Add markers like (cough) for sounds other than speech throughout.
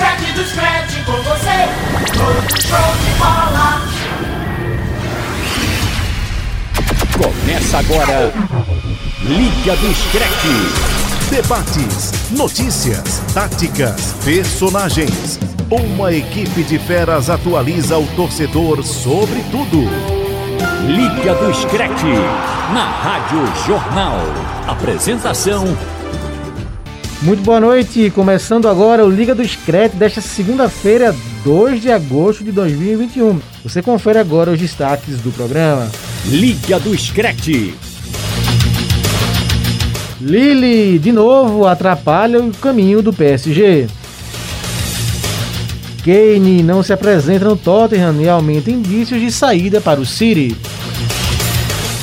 scratch do scratch com você. Todo show de bola. Começa agora. Liga do Screte. Debates, notícias, táticas, personagens. Uma equipe de feras atualiza o torcedor sobre tudo. Liga do Screte. Na Rádio Jornal. Apresentação. Muito boa noite, começando agora o Liga do Screte desta segunda-feira, 2 de agosto de 2021. Você confere agora os destaques do programa. Liga do Screte. Lille, de novo, atrapalha o caminho do PSG. Kane não se apresenta no Tottenham e aumenta indícios de saída para o City.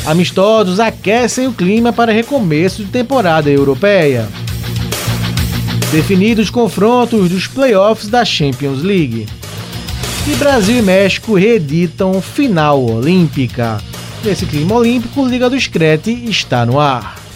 Amistosos aquecem o clima para recomeço de temporada europeia. Definidos confrontos dos playoffs da Champions League. E Brasil e México reeditam final olímpica. Nesse clima olímpico, Liga do Screte está no ar.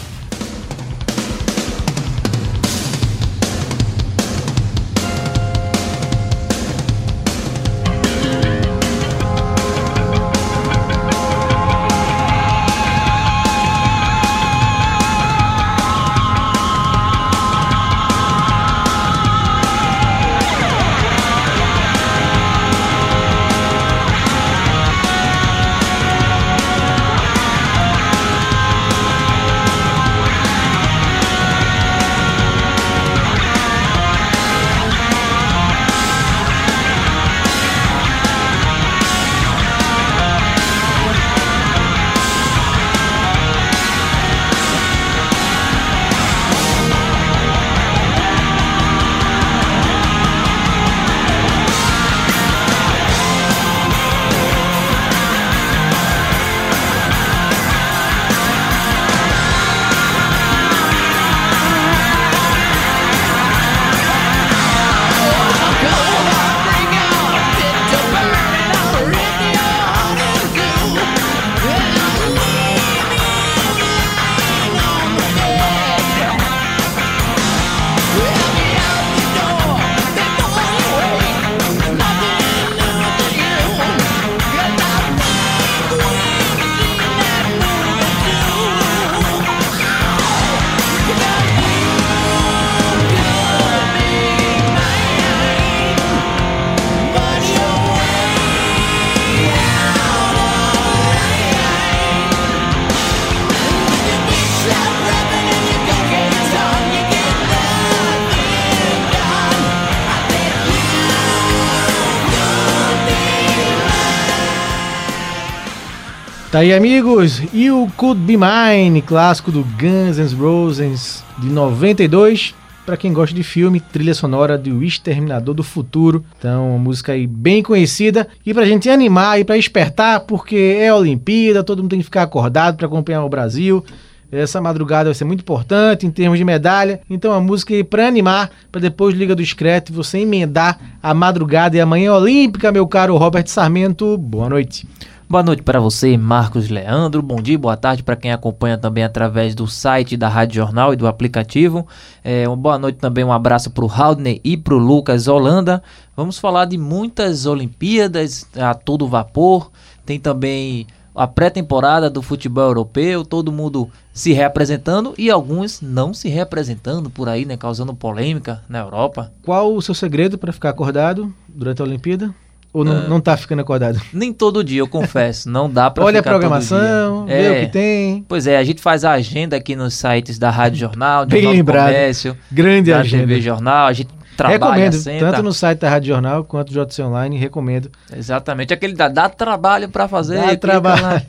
Aí, amigos. You Could Be Mine, clássico do Guns N' Roses de 92. Para quem gosta de filme, trilha sonora de O Exterminador do Futuro. Então, uma música aí bem conhecida. E pra gente animar e pra espertar, porque é Olimpíada, todo mundo tem que ficar acordado para acompanhar o Brasil. Essa madrugada vai ser muito importante em termos de medalha. Então a música aí pra animar, para depois Liga do Discreto você emendar a madrugada e a manhã olímpica, meu caro Robert Sarmento. Boa noite. Boa noite para você, Marcos Leandro. Bom dia, boa tarde para quem acompanha também através do site da Rádio Jornal e do aplicativo. É, uma boa noite também, um abraço para o Haldney e para o Lucas Holanda. Vamos falar de muitas Olimpíadas a todo vapor. Tem também a pré-temporada do futebol europeu, todo mundo se reapresentando e alguns não se reapresentando por aí, né, causando polêmica na Europa. Qual o seu segredo para ficar acordado durante a Olimpíada? Ou não, Ah. não tá ficando acordado? Nem todo dia, eu confesso, não dá para Olha a programação, vê É. o que tem. Pois é, a gente faz a agenda aqui nos sites da Rádio Jornal, do Bem Jornal do lembrado. Comércio, Grande da agenda. TV Jornal, a gente trabalha, recomendo, senta. tanto no site da Rádio Jornal quanto do JC Online, recomendo. Exatamente, aquele dá, dá trabalho para fazer. Dá trabalho. lá.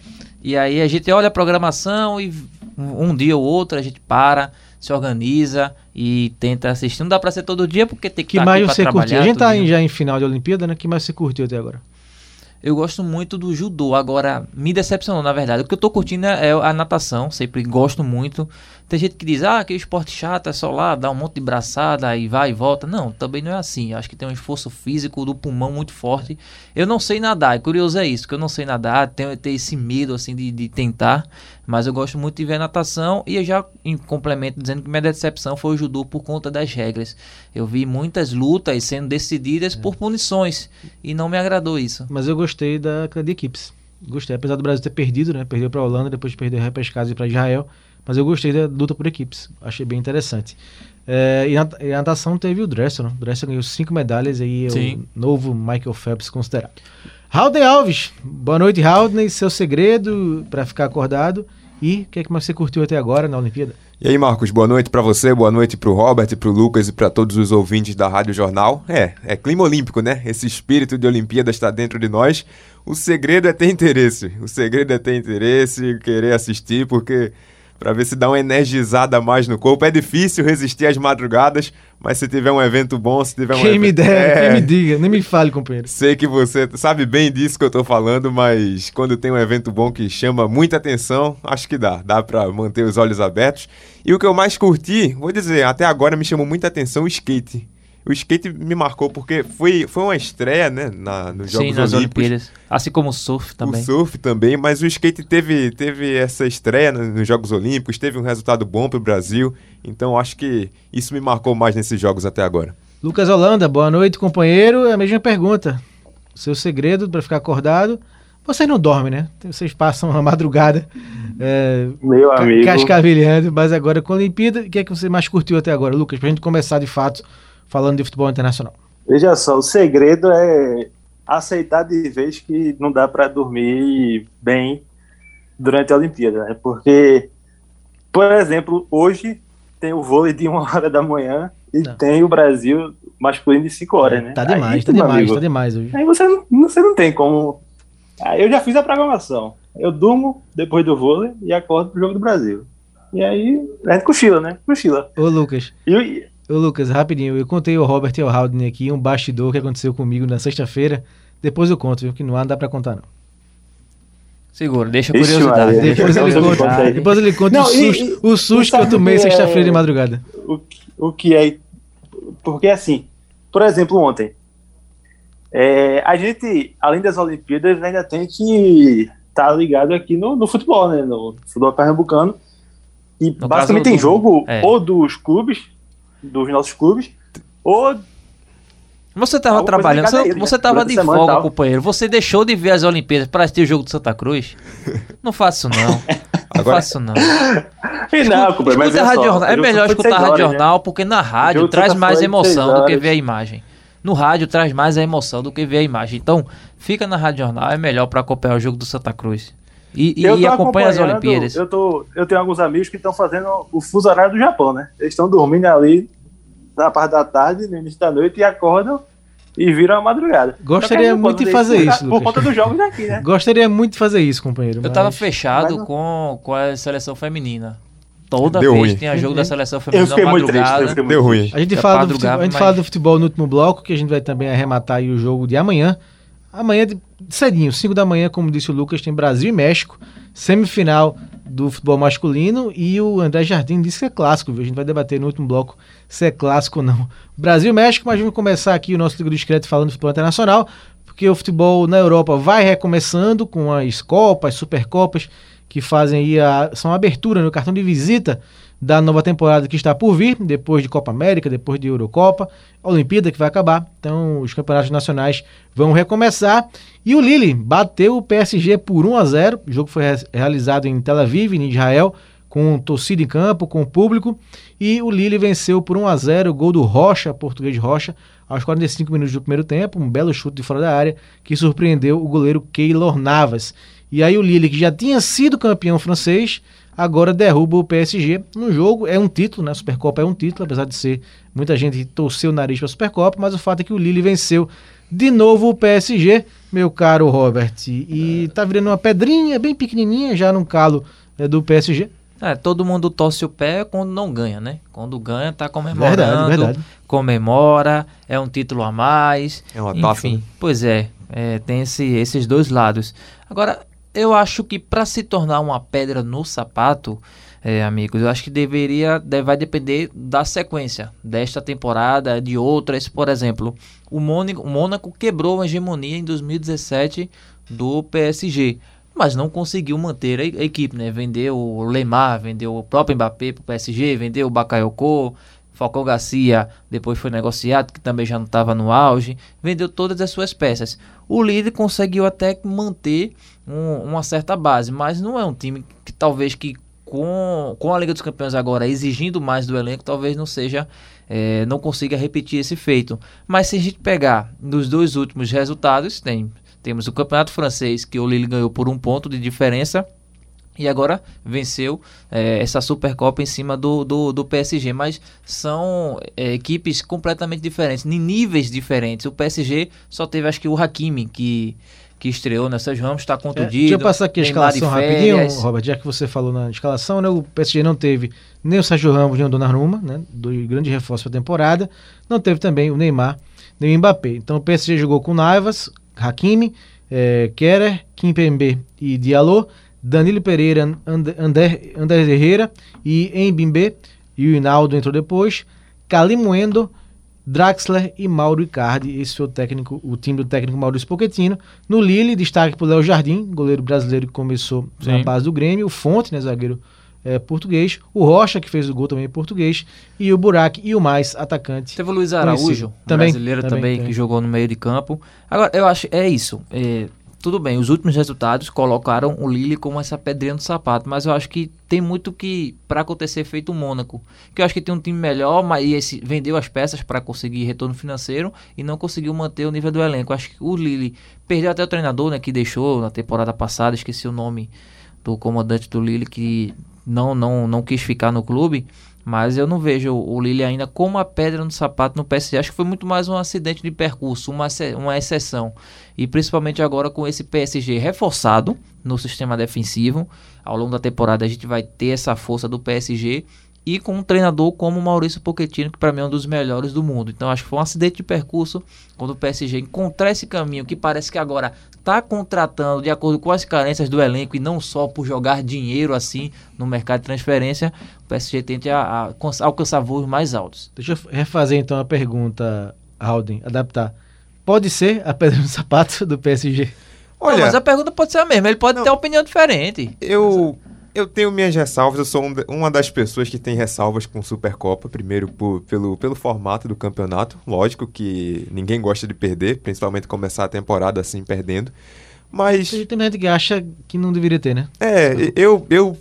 E aí a gente olha a programação e um dia ou outro a gente para, se organiza e tenta assistir. Não dá para ser todo dia porque tem que que estar mais aqui pra você curtiu? trabalhar A gente tá em- já em final de Olimpíada, né? que mais você curtiu até agora? Eu gosto muito do judô, agora me decepcionou na verdade. O que eu tô curtindo é a natação, sempre gosto muito. Tem gente que diz, ah, que o esporte chato é só lá, dá um monte de braçada, aí vai e volta. Não, também não é assim. Acho que tem um esforço físico do pulmão muito forte. Eu não sei nadar, é curioso é isso, que eu não sei nadar, tenho, tenho esse medo assim de, de tentar, mas eu gosto muito de ver natação e eu já em complemento dizendo que minha decepção foi o judô por conta das regras. Eu vi muitas lutas sendo decididas por punições e não me agradou isso. Mas eu gostei da de equipes. Gostei, apesar do Brasil ter perdido, né? Perdeu para a Holanda, depois perdeu a repescagem para Israel. Mas eu gostei da luta por equipes. Achei bem interessante. É, e, na, e a natação teve o Dressel. Né? O Dressel ganhou cinco medalhas aí, é Sim. o novo Michael Phelps considerado. Haldney Alves. Boa noite, Haldney. Seu segredo para ficar acordado. E o que é que mais você curtiu até agora na Olimpíada? E aí, Marcos, boa noite para você, boa noite para o Robert, para o Lucas e para todos os ouvintes da Rádio Jornal. É, é clima olímpico, né? Esse espírito de Olimpíada está dentro de nós. O segredo é ter interesse. O segredo é ter interesse, querer assistir, porque para ver se dá uma energizada mais no corpo. É difícil resistir às madrugadas, mas se tiver um evento bom, se tiver um Quem evento... me dera, É, quem me diga. Nem me fale, companheiro. Sei que você sabe bem disso que eu tô falando, mas quando tem um evento bom que chama muita atenção, acho que dá. Dá pra manter os olhos abertos. E o que eu mais curti, vou dizer, até agora me chamou muita atenção o skate. O skate me marcou porque foi, foi uma estreia, né, na, nos Jogos Sim, nas Olímpicos. Olimpíadas. Assim como o surf também. O surf também, mas o skate teve, teve essa estreia no- nos Jogos Olímpicos, teve um resultado bom pro Brasil, então acho que isso me marcou mais nesses jogos até agora. Lucas Holanda, boa noite, companheiro. É a mesma pergunta. Seu segredo para ficar acordado. Vocês não dormem, né? Vocês passam a madrugada é, Meu amigo. cascavelhando, mas agora com a Olimpíada, o que é que você mais curtiu até agora, Lucas? Pra gente começar de fato falando de futebol internacional. Veja só, o segredo é aceitar de vez que não dá para dormir bem durante a Olimpíada, né? Porque, por exemplo, hoje tem o vôlei de uma hora da manhã e Não. tem o Brasil masculino de cinco horas, né? Tá demais, Aí, tá demais, amigo, tá demais hoje. Aí você não, você não tem como. Aí eu já fiz a programação. Eu durmo depois do vôlei e acordo pro jogo do Brasil. E aí a gente cochila, né? Cochila. Ô, Lucas, E, ô, Lucas, rapidinho, eu contei ao Robert e ao Haldane aqui um bastidor que aconteceu comigo na sexta-feira. Depois eu conto, viu? Que no ar não dá pra contar, não. Segura, deixa a Ixi, curiosidade. A Depois ele conta, depois ele conta Não, o susto, e- o susto que eu tomei é- sexta-feira de madrugada. o, que- o que é. Porque assim, por exemplo, ontem, é, a gente, além das Olimpíadas, ainda tem que estar ligado aqui no, no futebol, né? No futebol pernambucano. E No basicamente tem do- jogo é. ou dos clubes, dos nossos clubes, ou Você tava Alguma coisa trabalhando, você, a ele, né? tava de folga, companheiro. Você deixou de ver as Olimpíadas para assistir o jogo do Santa Cruz? (laughs) Não faço não. Não faço não. E não, companheiro, mas Escuta veja a rádio só, jornal. o É melhor escutar a rádio horas, né? jornal, porque na rádio traz mais de emoção do que ver a imagem. No rádio traz mais a emoção do que ver a imagem. Então, fica na rádio jornal, é melhor para acompanhar o jogo do Santa Cruz. E, e, Eu e acompanha as Olimpíadas. Eu, tô, eu tenho alguns amigos que estão fazendo o fuso horário do Japão, né? Eles estão dormindo ali na parte da tarde, no início da noite, e acordam e viram a madrugada. Gostaria a muito de fazer isso, Por Lucas. conta dos jogos daqui, né? Gostaria muito de fazer isso, companheiro. Eu tava mas- fechado mas não- com, com a seleção feminina. Toda Deu vez ruim. tinha jogo da seleção Eu feminina fiquei na muito triste. madrugada. Eu fiquei muito Deu ruim. triste. A gente, É fala do, futebol, a gente mas- fala do futebol no último bloco, que a gente vai também arrematar aí o jogo de amanhã. Amanhã, cedinho, 5 da manhã, como disse o Lucas, tem Brasil e México, semifinal do futebol masculino. E o André Jardim disse que é clássico, viu? A gente vai debater no último bloco se é clássico ou não. Brasil e México, mas vamos começar aqui o nosso Liga do Discreto falando de futebol internacional, porque o futebol na Europa vai recomeçando com as Copas, Supercopas, que fazem aí a, são a abertura no cartão de visita da nova temporada que está por vir, depois de Copa América, depois de Eurocopa, Olimpíada que vai acabar. Então, os campeonatos nacionais vão recomeçar. E o Lille bateu o PSG por 1 a 0. O jogo foi re- realizado em Tel Aviv, em Israel, com torcida em campo, com público. E o Lille venceu por 1 a 0, o gol do Rocha, português Rocha, aos 45 minutos do primeiro tempo, um belo chute de fora da área que surpreendeu o goleiro Keylor Navas. E aí o Lille, que já tinha sido campeão francês, agora derruba o PSG no jogo. É um título, né? A Supercopa é um título, apesar de ser muita gente torceu o nariz para a Supercopa, mas o fato é que o Lille venceu de novo o PSG, meu caro Robert. E tá virando uma pedrinha bem pequenininha já no calo é, do PSG. É, todo mundo torce o pé quando não ganha, né? Quando ganha, tá comemorando. Verdade, verdade. Comemora, é um título a mais. É uma Enfim, né? pois é, é, tem esse- esses dois lados. Agora, eu acho que para se tornar uma pedra no sapato, é, amigos. Eu acho que deveria, deve- vai depender da sequência desta temporada, de outras. Por exemplo, o Mônaco, o Mônaco quebrou a hegemonia em 2017 do PSG, mas não conseguiu manter a, a equipe, né? Vendeu o Lemar, vendeu o próprio Mbappé pro PSG, vendeu o Bakayoko, Falcão Garcia depois foi negociado, que também já não estava no auge, vendeu todas as suas peças. O líder conseguiu até manter um- uma certa base, mas não é um time que talvez que com, com a Liga dos Campeões agora exigindo mais do elenco, talvez não seja, eh, não consiga repetir esse feito. Mas se a gente pegar nos dois últimos resultados, tem, temos o Campeonato Francês, que o Lille ganhou por um ponto de diferença, e agora venceu eh, essa Supercopa em cima do, do, do PSG. Mas são eh, equipes completamente diferentes, em níveis diferentes. O PSG só teve, acho que, o Hakimi, que, que estreou nessas Ramos, está É, contundido. deixa eu passar aqui a escalação rapidinho. Robert, já que você falou na escalação, né? O PSG não teve nem o Sérgio Ramos nem o Donnarumma, né? Dois grandes reforços para a temporada. Não teve também o Neymar nem o Mbappé. Então o PSG jogou com Naivas, Hakimi, eh, Kerer, Kimpembe e Diallo, Danilo Pereira, Ander, Ander, Herrera e Mbembe, e o Hinaldo entrou depois, Calimuendo, Draxler e Mauro Icardi. Esse foi o técnico, o time do técnico Maurício Pochettino. No Lille, destaque para o Léo Jardim, goleiro brasileiro que começou na Sim. base do Grêmio. O Fonte, né, zagueiro é, português. O Rocha, que fez o gol também português. E o Burak e o mais atacante. Teve o Luiz Conhecido. Araújo, Também, brasileiro também, também, também. que jogou no meio de campo. Agora, eu acho, é isso. é, tudo bem, os últimos resultados colocaram o Lille como essa pedrinha no sapato, mas eu acho que tem muito que para acontecer feito o Mônaco, que eu acho que tem um time melhor, mas esse vendeu as peças para conseguir retorno financeiro e não conseguiu manter o nível do elenco. Acho que o Lille perdeu até o treinador, né, que deixou na temporada passada, esqueci o nome do comandante do Lille que não não não quis ficar no clube. Mas eu não vejo o Lille ainda como a pedra no sapato no PSG. Acho que foi muito mais um acidente de percurso, uma, uma exceção. E principalmente agora com esse PSG reforçado no sistema defensivo. Ao longo da temporada a gente vai ter essa força do PSG. E com um treinador como o Maurício Pochettino, que para mim é um dos melhores do mundo. Então acho que foi um acidente de percurso quando o PSG encontrar esse caminho que parece que agora está contratando de acordo com as carências do elenco e não só por jogar dinheiro assim no mercado de transferência, o PSG tente a- a alcançar- alcançar voos mais altos. Deixa eu refazer então a pergunta, Alden, adaptar. Pode ser a pedra no sapato do PSG? Não, Olha, mas a pergunta pode ser a mesma, ele pode Não. ter uma opinião diferente. eu, eu tenho minhas ressalvas. Eu sou um uma das pessoas que tem ressalvas com Supercopa. Primeiro, por- pelo, pelo formato do campeonato. Lógico que ninguém gosta de perder, principalmente começar a temporada assim, perdendo. Mas, Tem gente que acha que não deveria ter, né? é, eu, eu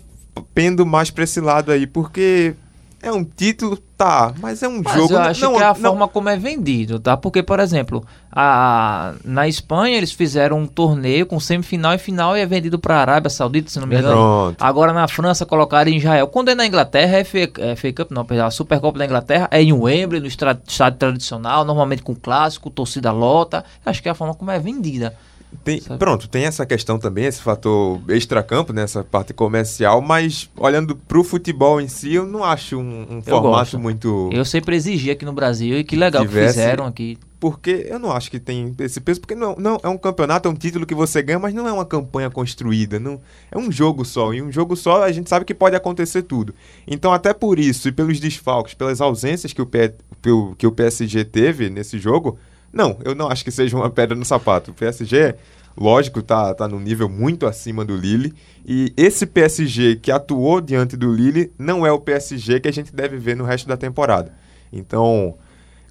pendo mais pra esse lado aí, porque é um título, tá, mas é um Mas jogo. eu acho não, que é a não- forma como é vendido, tá? Porque, por exemplo, a, na Espanha eles fizeram um torneio com semifinal e final e é vendido pra Arábia Saudita, se não me engano. Pronto. Agora na França colocaram em Israel. Quando é na Inglaterra, é FA, é FA Cup, não, perdão, a Supercopa da Inglaterra é em Wembley, no estádio tradicional, normalmente com clássico, torcida lota. Acho que é a forma como é vendida. Tem- pronto, tem essa questão também, esse fator extracampo, né, essa parte comercial, mas olhando pro futebol em si, eu não acho um, um formato gosto. muito. Eu sempre exigi aqui no Brasil e que legal que fizeram aqui. Porque eu não acho que tem esse peso, porque não, não é um campeonato, é um título que você ganha, mas não é uma campanha construída. Não, é um jogo só. E um jogo só a gente sabe que pode acontecer tudo. Então, até por isso, e pelos desfalques, pelas ausências que o, P- o, que o PSG teve nesse jogo, não, eu não acho que seja uma pedra no sapato. O PSG, lógico, tá, tá num nível muito acima do Lille. E esse PSG que atuou diante do Lille não é o PSG que a gente deve ver no resto da temporada. Então.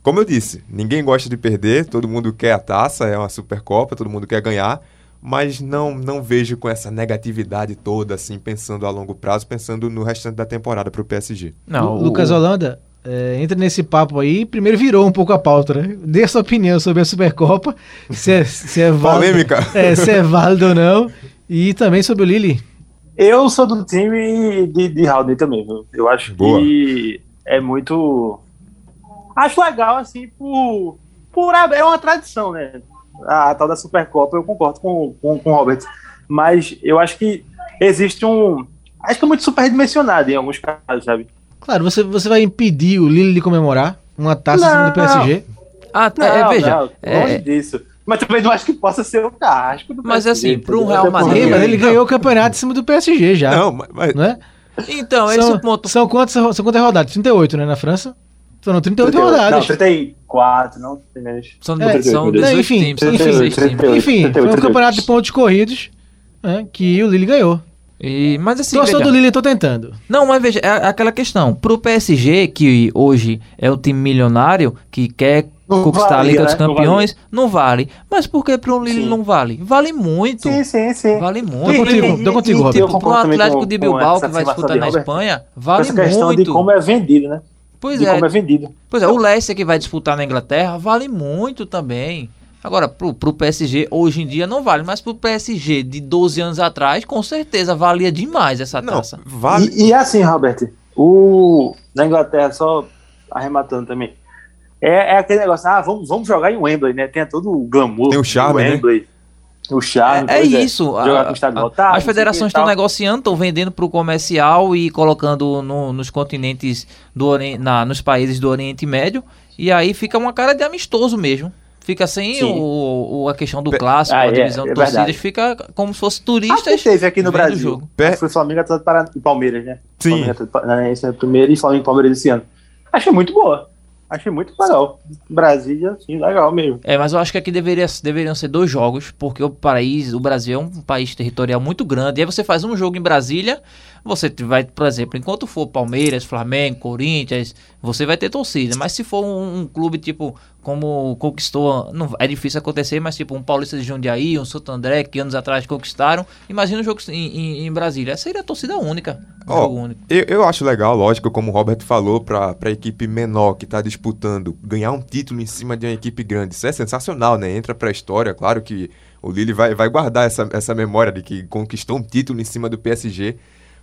Como eu disse, ninguém gosta de perder, todo mundo quer a taça, é uma Supercopa, todo mundo quer ganhar, mas não não vejo com essa negatividade toda, assim, pensando a longo prazo, pensando no restante da temporada para o PSG. Não, o- Lucas Holanda, é, entra nesse papo aí. Primeiro virou um pouco a pauta, né? Dê a sua opinião sobre a Supercopa, se é, se é válido, Polêmica. É, se é válido ou não. E também sobre o Lille. Eu sou do time de, de Haldane também, viu? Eu acho Boa. que é muito. Acho legal, assim, por. por é uma tradição, né? A, tal da Supercopa, eu concordo com, com, com o Robert. Mas eu acho que existe um. Acho que é muito superdimensionado em alguns casos, sabe? Claro, você, você vai impedir o Lille de comemorar uma taça em cima do Não, PSG? Ah, é, veja, não, é, longe disso. Mas também não acho que possa ser o casco do Mas, PSG, assim, pro entendeu? Real Madrid- mas ele ganhou o campeonato em cima do PSG já. Não, mas, mas- Não é? Então, esse é São, o ponto. são, quantas, são quantas rodadas? 38, né, na França? Foram 38 Não, rodadas. 34, não tem menos. São, É, são meu Deus. 18 Enfim, times, são enfim, 16 times. 38. Enfim, foi um 38. campeonato de pontos corridos né, que o Lille ganhou. E, mas assim, Torcedor veja, do Lille, tô tentando. Não, mas veja, é aquela questão. Pro PSG, que hoje é o time milionário, que quer Não conquistar a Liga dos né? Não Campeões, não vale. Mas por que pro Lille Sim. não vale? Vale muito. Sim, sim, sim. Vale Tô muito. contigo, tô contigo, e- e- Roberto. Pro Atlético com- de Bilbao, que vai disputar na Espanha, vale essa questão muito. de como é vendido, né? Pois de é, como é vendido. Pois é, o Leicester que vai disputar na Inglaterra vale muito também. Agora, pro, pro PSG hoje em dia não vale, mas pro PSG de 12 anos atrás, com certeza valia demais essa Não, taça. vale. E, e assim, Robert, o na Inglaterra, só arrematando também, é, é aquele negócio, ah, vamos, vamos jogar em Wembley, né? Tem todo o glamour. Tem o charme, né? Wembley, O charme. É, é pois isso. Jogar a- com o estádio lotado, as federações estão negociando, estão vendendo para o comercial e colocando no- nos continentes do Ori- na, nos países do Oriente Médio. E aí fica uma cara de amistoso mesmo. Fica sem o, o- a questão do clássico, Ah, a é, divisão é de torcidas, verdade. fica como se fosse Acho turistas. que teve aqui no Brasil. jogo. Pe- Acho que Foi Flamengo Atlético Parana- e Palmeiras, né? Sim. Flamengo Atlético Paranaense é o primeiro e Flamengo e Palmeiras esse ano. Achei muito boa. Achei muito legal. Brasília, sim, legal mesmo. É, mas eu acho que aqui deveria, deveriam ser dois jogos, porque o país, o Brasil é um país territorial muito grande. E aí você faz um jogo em Brasília, você vai, por exemplo, enquanto for Palmeiras, Flamengo, Corinthians, você vai ter torcida. Mas se for um, um clube tipo como conquistou, não, é difícil acontecer, mas tipo um Paulista de Jundiaí, um Santo André, que anos atrás conquistaram, imagina um jogo em, em, em Brasília. Essa seria a torcida única, um jogo único. Eu, eu acho legal, lógico, como o Robert falou, pra, pra equipe menor que tá disputando ganhar um título em cima de uma equipe grande. Isso é sensacional, né? Entra pra história, claro que o Lille vai, vai guardar essa, essa memória de que conquistou um título em cima do PSG.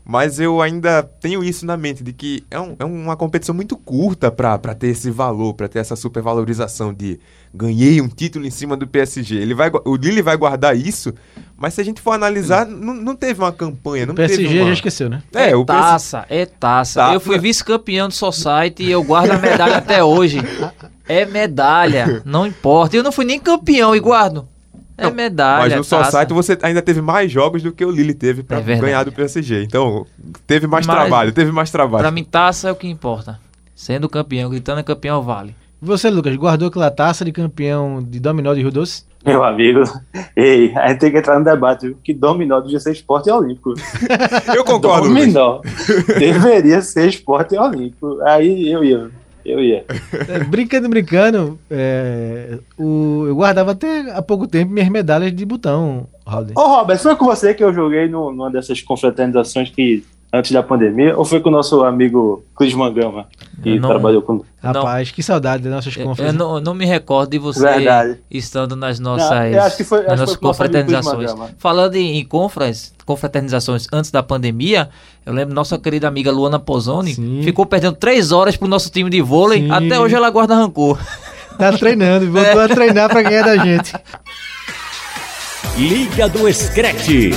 Mas eu ainda tenho isso na mente, de que é, um- é uma competição muito curta pra pra ter esse valor, pra ter essa supervalorização de ganhei um título em cima do PSG. Ele vai, o Lille vai guardar isso, mas se a gente for analisar, não, não teve uma campanha, não O PSG teve uma... já esqueceu, né? É, o PSG taça, é taça. Tá. Eu fui vice-campeão do Society e eu guardo a medalha até hoje. É medalha, não importa. Eu não fui nem campeão e guardo. É Não, medalha. Mas no taça. Society você ainda teve mais jogos do que o Lille teve pra É ganhar do PSG. Então, teve mais Mas- trabalho, teve mais trabalho. Pra mim, taça é o que importa. Sendo campeão, gritando campeão, vale. Você, Lucas, guardou aquela taça de campeão de dominó de Rio Doce? Meu amigo, ei, a gente tem que entrar no debate, viu? Que dominó devia ser esporte olímpico. Eu concordo. Dominó deveria ser esporte olímpico. Aí eu ia, eu ia. É, brincando, brincando, é, o, eu guardava até há pouco tempo minhas medalhas de botão, Raul. Ô, Robert, foi com você que eu joguei no- numa dessas confraternizações que antes da pandemia? Ou foi com o nosso amigo Cris Mangama, que não- trabalhou com. Rapaz, que saudade das nossas conferências. eu não, não me recordo de você Verdade. estando nas nossas, Não, eu acho que foi- acho nas nossas confraternizações. Falando em, em confras- confraternizações antes da pandemia, eu lembro nossa querida amiga Luana Pozzoni Sim. ficou perdendo três horas pro nosso time de vôlei. Sim. Até hoje ela guarda rancor. Tá treinando, voltou a treinar pra ganhar da gente. Liga do Screte.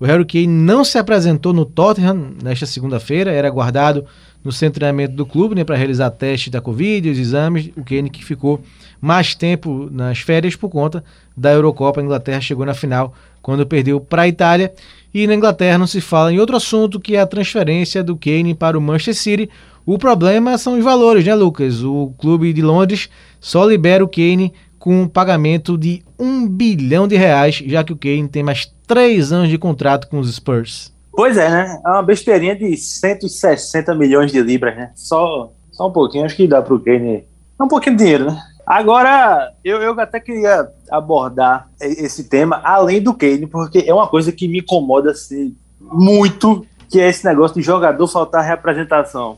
O Harry Kane não se apresentou no Tottenham nesta segunda-feira, era guardado no centro de treinamento do clube né, para realizar testes da Covid, os exames. O Kane que ficou mais tempo nas férias por conta da Eurocopa. A Inglaterra chegou na final quando perdeu para a Itália. E na Inglaterra não se fala em outro assunto que é a transferência do Kane para o Manchester City. O problema são os valores, né, Lucas? O clube de Londres só libera o Kane com um pagamento de um bilhão de reais, já que o Kane tem mais três anos de contrato com os Spurs. Pois é, né? É uma besteirinha de 160 milhões de libras, né? Só, só um pouquinho, acho que dá pro Kane. É um pouquinho de dinheiro, né? Agora, eu, eu até queria abordar esse tema além do Kane, porque é uma coisa que me incomoda assim, muito, que é esse negócio de jogador faltar representação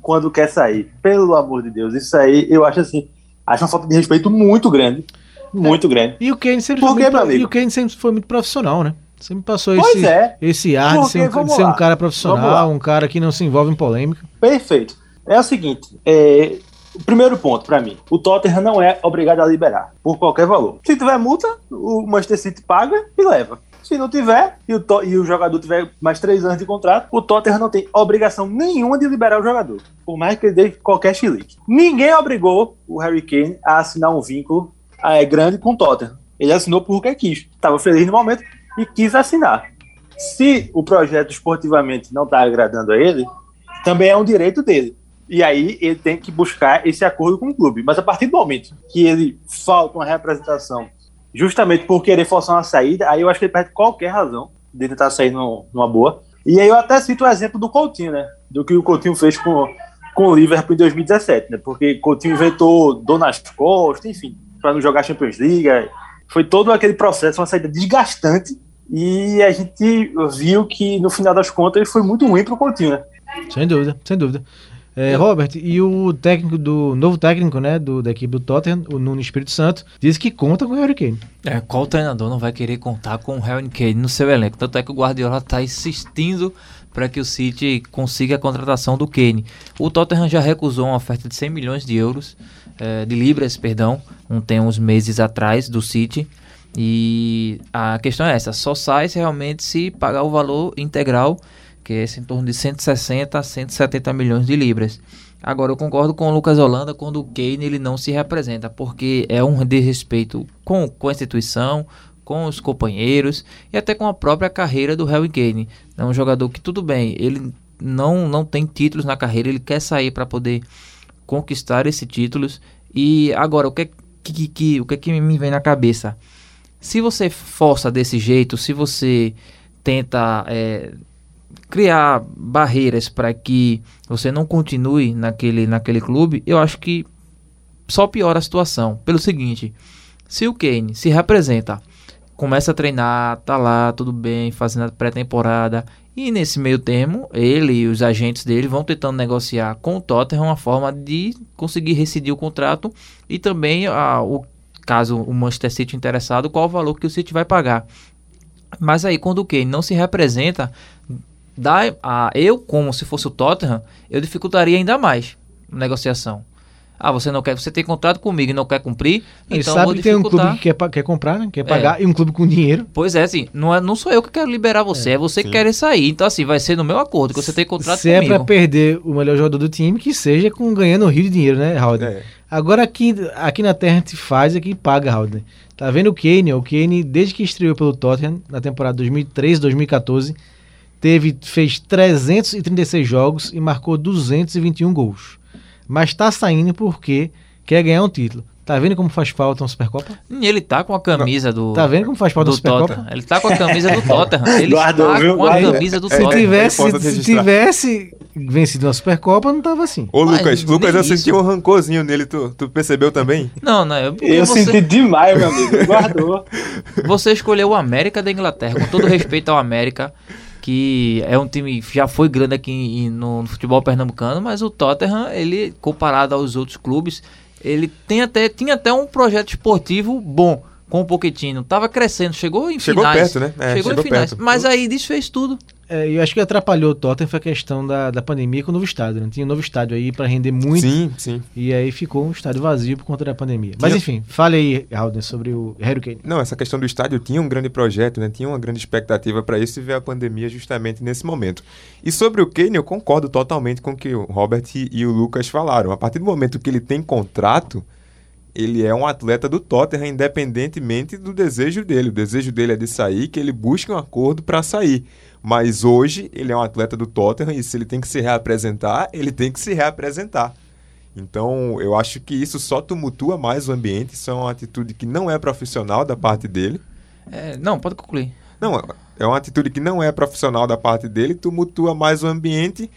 quando quer sair. Pelo amor de Deus, isso aí eu acho assim, acho uma falta de respeito muito grande, muito grande. E o Kane sempre, Por foi, quê, muito, e o Kane sempre foi muito profissional, né? Sempre passou Pois esse, é. esse ar de Porque, ser, um, de ser um cara profissional, um cara que não se envolve em polêmica. Perfeito. É o seguinte, é, o primeiro ponto pra mim, o Tottenham não é obrigado a liberar por qualquer valor. Se tiver multa, o Manchester City paga e leva. Se não tiver e o, e o jogador tiver mais três anos de contrato, o Tottenham não tem obrigação nenhuma de liberar o jogador, por mais que ele dê qualquer chilique. Ninguém obrigou o Harry Kane a assinar um vínculo é, grande com o Tottenham. Ele assinou porque quis. Estava feliz no momento e quis assinar. Se o projeto esportivamente não está agradando a ele, também é um direito dele. E aí ele tem que buscar esse acordo com o clube. Mas a partir do momento que ele falta uma representação justamente por querer forçar uma saída, aí eu acho que ele perde qualquer razão de tentar sair no- numa boa. E aí eu até cito o exemplo do Coutinho, né? Do que o Coutinho fez com, com o Liverpool em 2017, né? Porque Coutinho inventou dor nas costas, enfim, para não jogar Champions League. Foi todo aquele processo, uma saída desgastante. E a gente viu que no final das contas foi muito ruim pro Coutinho, né? Sem dúvida, sem dúvida. É, Robert, e o técnico do. novo técnico, né? Do, da equipe do Tottenham, o Nuno Espírito Santo, disse que conta com o Harry Kane. É, qual treinador não vai querer contar com o Harry Kane no seu elenco? Tanto é que o Guardiola está insistindo para que o City consiga a contratação do Kane. O Tottenham já recusou uma oferta de 100 milhões de euros, eh, de libras, perdão, um, tem uns meses atrás do City. E a questão é essa, só sai se realmente se pagar o valor integral, que é em torno de 160 a 170 milhões de libras. Agora, eu concordo com o Lucas Holanda quando o Kane ele não se representa, porque é um desrespeito com, com a instituição, com os companheiros e até com a própria carreira do Harry Kane. É um jogador que, tudo bem, ele não, não tem títulos na carreira, ele quer sair para poder conquistar esses títulos. E agora, o que, é que, que- o que, é que me vem na cabeça? Se você força desse jeito, se você tenta é, criar barreiras para que você não continue naquele, naquele clube, eu acho que só piora a situação. Pelo seguinte, se o Kane se representa, começa a treinar, tá lá, tudo bem, fazendo a pré-temporada, e nesse meio termo, ele e os agentes dele vão tentando negociar com o Tottenham uma forma de conseguir rescindir o contrato e também, ah, o, caso o Manchester City interessado, qual o valor que o City vai pagar. Mas aí, quando o Kane não se representa, dá a, eu, como se fosse o Tottenham, eu dificultaria ainda mais a negociação. Ah, você não quer, você tem contrato comigo e não quer cumprir, Ele então sabe vou que tem um clube que quer, quer comprar, né? Quer pagar, e um clube com dinheiro. Pois é, assim, não, é, não sou eu que quero liberar você, é, você que quer sair. Então, assim, vai ser no meu acordo, que você tem contrato Se é comigo. pra perder o melhor jogador do time, que seja com ganhando um rio de dinheiro, né, Haldner? É. Agora aqui, aqui na Terra a gente faz, aqui paga, Haldner. Tá vendo o Kane? O Kane, desde que estreou pelo Tottenham, na temporada 2013, 2014, teve, fez 336 jogos e marcou 221 gols. Mas tá saindo porque quer ganhar um título. Tá vendo como faz falta uma Supercopa? E ele tá com a camisa do. Tá vendo como faz falta uma Supercopa? Tottenham. Ele tá com a camisa do (laughs) Tottenham. Ele Guardou, está viu? com a Guardou. camisa do Se Tottenham. tivesse, é se registrar. tivesse vencido uma Supercopa, não tava assim. Ô, Mas Lucas, nem Lucas, eu isso. senti um rancorzinho nele, tu, tu percebeu também? Não, não, eu, Eu você, senti demais, meu amigo. Guardou. você escolheu o América da Inglaterra, com todo respeito ao América, que é um time já foi grande aqui em- no, no futebol pernambucano, mas o Tottenham, ele comparado aos outros clubes, ele tem até tinha até um projeto esportivo bom com o Pochettino. Tava crescendo, chegou em Chegou finais. perto, né? É, chegou, chegou em finais, perto. mas aí desfez tudo. É, eu acho que atrapalhou o Tottenham foi a questão da, da pandemia com o novo estádio. Não tinha um novo estádio aí pra render muito. Sim, sim. E aí ficou um estádio vazio por conta da pandemia. Mas Tinha- enfim, fale aí, Alden, sobre o Harry Kane. Não, essa questão do estádio tinha um grande projeto, né? Tinha uma grande expectativa para isso e veio a pandemia justamente nesse momento. E sobre o Kane, eu concordo totalmente com o que o Robert e o Lucas falaram. A partir do momento que ele tem contrato, ele é um atleta do Tottenham, independentemente do desejo dele. O desejo dele é de sair, que ele busque um acordo para sair. Mas hoje ele é um atleta do Tottenham e se ele tem que se reapresentar, ele tem que se reapresentar. Então, eu acho que isso só tumultua mais o ambiente. Isso é uma atitude que não é profissional da parte dele. É, não, pode concluir. Não, é uma atitude que não é profissional da parte dele, tumultua mais o ambiente.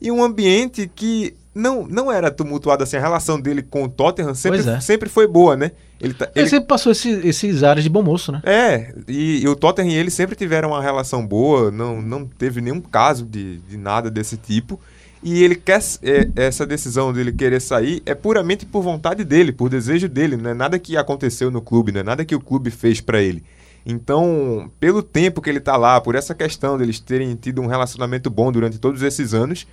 E um ambiente que não, não era tumultuado assim. A relação dele com o Tottenham sempre, é. sempre foi boa, né? Ele, tá- Ele ele- sempre passou esse- esses áreas de bom moço, né? é, e, e o Tottenham e ele sempre tiveram uma relação boa, não, não teve nenhum caso de, de nada desse tipo. E ele quer. é, essa decisão dele querer sair é puramente por vontade dele, por desejo dele, não é nada que aconteceu no clube, não é nada que o clube fez pra ele. Então, pelo tempo que ele tá lá, por essa questão deles terem tido um relacionamento bom durante todos esses anos,